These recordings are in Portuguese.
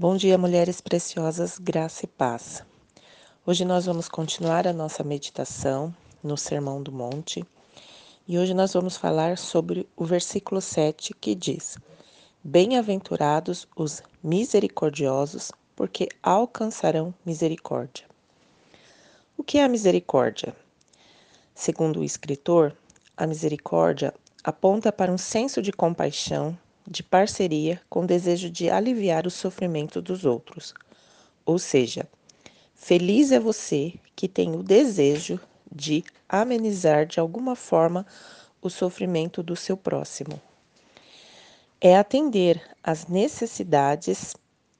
Bom dia, mulheres preciosas, graça e paz. Hoje nós vamos continuar a nossa meditação no Sermão do Monte e hoje nós vamos falar sobre o versículo 7 que diz: Bem-aventurados os misericordiosos, porque alcançarão misericórdia. O que é a misericórdia? Segundo o escritor, a misericórdia aponta para um senso de compaixão de parceria com desejo de aliviar o sofrimento dos outros. Ou seja, feliz é você que tem o desejo de amenizar de alguma forma o sofrimento do seu próximo. É atender às necessidades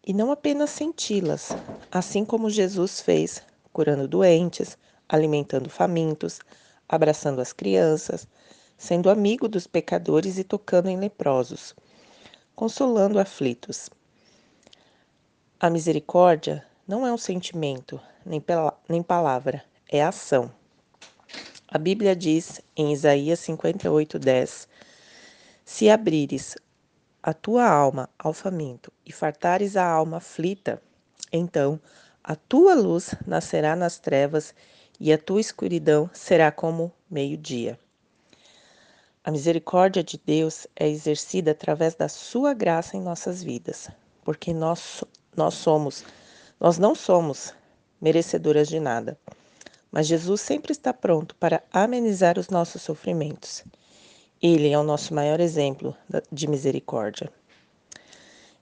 e não apenas senti-las, assim como Jesus fez, curando doentes, alimentando famintos, abraçando as crianças, sendo amigo dos pecadores e tocando em leprosos consolando aflitos. A misericórdia não é um sentimento, nem, nem palavra, é ação. A Bíblia diz em Isaías 58:10: Se abrires a tua alma ao faminto e fartares a alma aflita, então a tua luz nascerá nas trevas e a tua escuridão será como meio-dia. A misericórdia de Deus é exercida através da sua graça em nossas vidas, porque nós, nós somos, nós não somos merecedoras de nada. Mas Jesus sempre está pronto para amenizar os nossos sofrimentos. Ele é o nosso maior exemplo de misericórdia.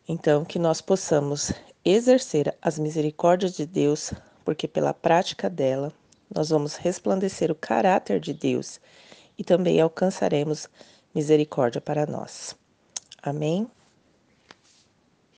Então, que nós possamos exercer as misericórdias de Deus, porque pela prática dela, nós vamos resplandecer o caráter de Deus e também alcançaremos misericórdia para nós. Amém?